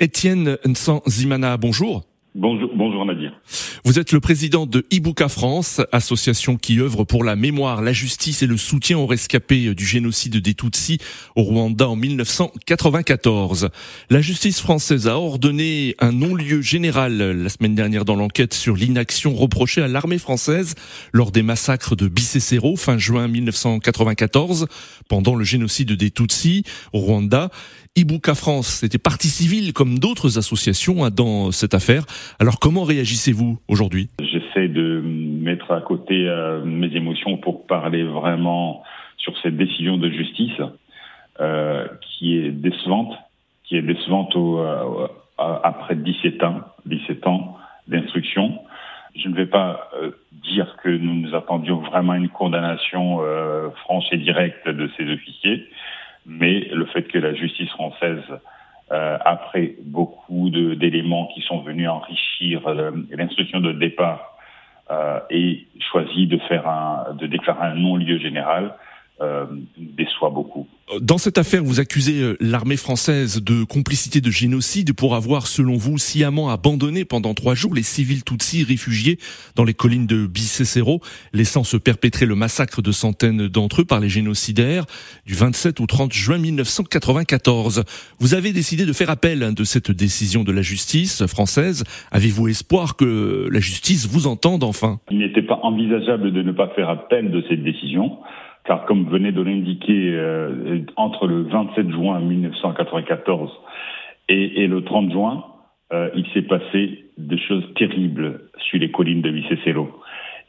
Étienne Nsan-Zimana, bonjour. Bonjour, bonjour Nadir. Vous êtes le président de Ibuka France, association qui œuvre pour la mémoire, la justice et le soutien aux rescapés du génocide des Tutsis au Rwanda en 1994. La justice française a ordonné un non-lieu général la semaine dernière dans l'enquête sur l'inaction reprochée à l'armée française lors des massacres de Bicécero fin juin 1994 pendant le génocide des Tutsis au Rwanda. Ibuka France était partie civile comme d'autres associations hein, dans cette affaire. Alors comment réagissez-vous aujourd'hui? J'essaie de mettre à côté euh, mes émotions pour parler vraiment sur cette décision de justice euh, qui est décevante, qui est décevante au, euh, après 17 ans, 17 ans d'instruction. Je ne vais pas dire que nous nous attendions vraiment à une condamnation franche et directe de ces officiers mais le fait que la justice française, euh, après beaucoup d'éléments qui sont venus enrichir l'instruction de départ, euh, ait choisi de faire un, de déclarer un non-lieu général, euh, déçoit beaucoup. Dans cette affaire, vous accusez euh, l'armée française de complicité de génocide pour avoir, selon vous, sciemment abandonné pendant trois jours les civils Tutsis réfugiés dans les collines de Bicécero, laissant se perpétrer le massacre de centaines d'entre eux par les génocidaires du 27 au 30 juin 1994. Vous avez décidé de faire appel hein, de cette décision de la justice française. Avez-vous espoir que la justice vous entende enfin? Il n'était pas envisageable de ne pas faire appel de cette décision car comme venait de l'indiquer, euh, entre le 27 juin 1994 et, le 30 juin, euh, il s'est passé des choses terribles sur les collines de Vicecelo.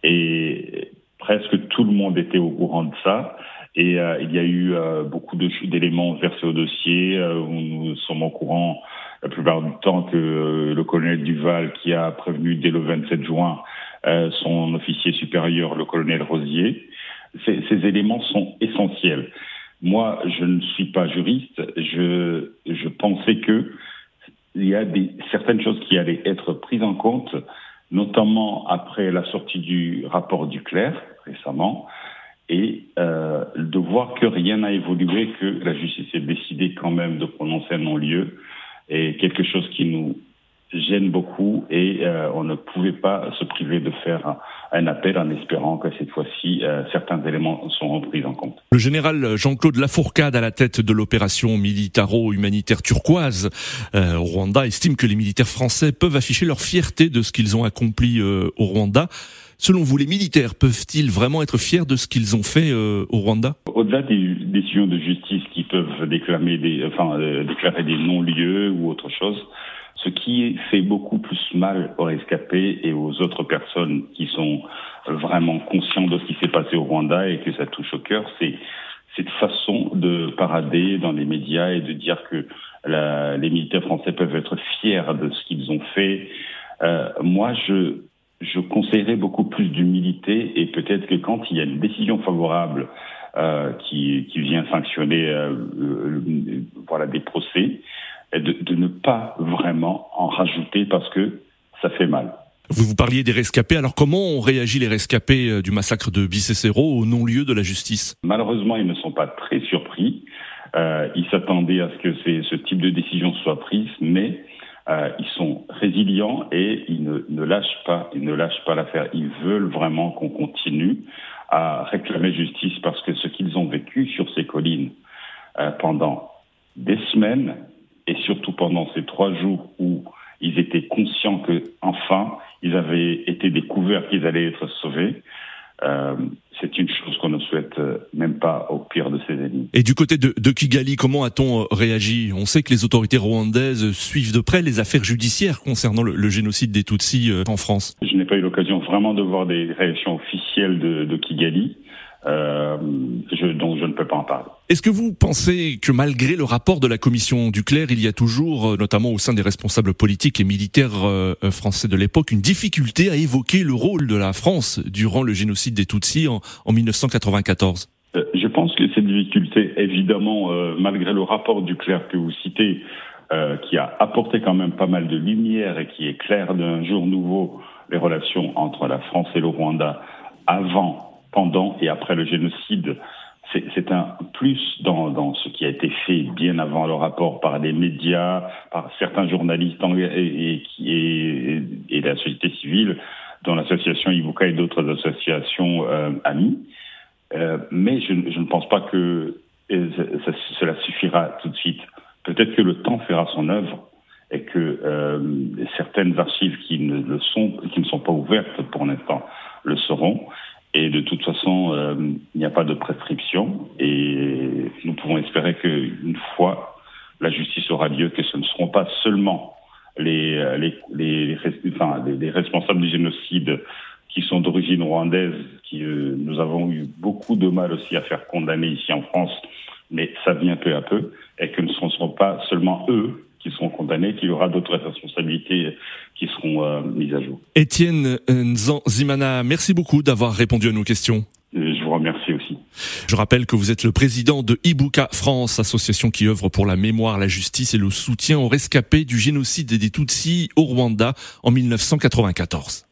Et presque tout le monde était au courant de ça. Et euh, il y a eu beaucoup d'éléments versés au dossier. nous sommes au courant la plupart du temps que le colonel Duval, qui a prévenu dès le 27 juin son officier supérieur, le colonel Rosier, ces, éléments sont essentiels. Moi, je ne suis pas juriste. Je, je pensais que il y a des, certaines choses qui allaient être prises en compte, notamment après la sortie du rapport du clerc récemment, et euh, de voir que rien n'a évolué, que la justice est décidée quand même de prononcer un non-lieu, et quelque chose qui nous gêne beaucoup et euh, on ne pouvait pas se priver de faire un, appel en espérant que cette fois-ci euh, certains éléments seront pris en compte. Le général Jean-Claude Lafourcade à la tête de l'opération militaro-humanitaire turquoise euh, au Rwanda estime que les militaires français peuvent afficher leur fierté de ce qu'ils ont accompli au Rwanda. Selon vous, les militaires peuvent-ils vraiment être fiers de ce qu'ils ont fait au Rwanda? Au-delà des décisions de justice qui peuvent déclamer des, enfin, déclarer des non-lieux ou autre chose, ce qui fait beaucoup plus mal aux rescapés et aux autres personnes qui sont vraiment conscients de ce qui s'est passé au Rwanda et que ça touche au cœur, c'est cette façon de parader dans les médias et de dire que les militaires français peuvent être fiers de ce qu'ils ont fait. Euh, moi, je, je conseillerais beaucoup plus d'humilité et peut-être que quand il y a une décision favorable euh, qui, qui vient sanctionner euh, euh voilà des procès, de, de, ne pas vraiment en rajouter parce que ça fait mal. Vous vous parliez des rescapés, alors comment ont réagi les rescapés euh, du massacre de Bicécero au non-lieu de la justice? Malheureusement, ils ne sont pas très surpris. Euh, ils s'attendaient à ce que ce type de décision soit prise, mais euh, ils sont résilients et ils ne, ne, lâchent pas, ils ne lâchent pas l'affaire. Ils veulent vraiment qu'on continue à réclamer justice parce que ce qu'ils ont vécu sur ces collines euh, pendant des semaines, et surtout pendant ces trois jours où ils étaient conscients que enfin ils avaient été découverts qu'ils allaient être sauvés. Euh, c'est une chose qu'on ne souhaite euh, même pas au pire de ces ennemis. Et du côté de, de Kigali, comment a-t-on euh, réagi? On sait que les autorités rwandaises suivent de près les affaires judiciaires concernant le, le génocide des Tutsis en France. Je n'ai pas eu l'occasion vraiment de voir des réactions officielles de, de Kigali euh, je, donc je ne peux pas en parler. Est-ce que vous pensez que malgré le rapport de la commission Duclerc, il y a toujours, euh, notamment au sein des responsables politiques et militaires euh, euh, français de l'époque, une difficulté à évoquer le rôle de la France durant le génocide des Tutsis en, en 1994 Je pense que cette difficulté, évidemment, malgré le rapport Duclerc que vous citez, qui a apporté quand même pas mal de lumière et qui est clair d'un jour nouveau les relations entre la France et le Rwanda avant pendant et après le génocide, c'est un plus dans, ce qui a été fait bien avant le rapport par les médias, par certains journalistes et, la société civile, dont l'association Ibuka et d'autres associations euh, amies. Euh, mais je, je, ne pense pas que euh, cela suffira tout de suite. Peut-être que le temps fera son œuvre et que euh, certaines archives qui ne le sont, qui ne sont pas ouvertes pour l'instant, le seront. Et de toute façon, euh, il n'y a pas de prescription et nous pouvons espérer qu'une fois la justice aura lieu, que ce ne seront pas euh, les, responsables du génocide qui sont d'origine rwandaise, qui euh, nous avons eu beaucoup de mal aussi à faire condamner ici en France, mais ça vient peu à peu, et que ce ne seront pas seulement eux qui seront condamnés, qu'il y aura d'autres responsabilités qui seront euh, mises à jour. Étienne Nzan-Zimana, merci beaucoup d'avoir répondu à nos questions. Je rappelle que vous êtes le président de Ibuka France, association qui œuvre pour la mémoire, la justice et le soutien aux rescapés du génocide des Tutsis au Rwanda en 1994.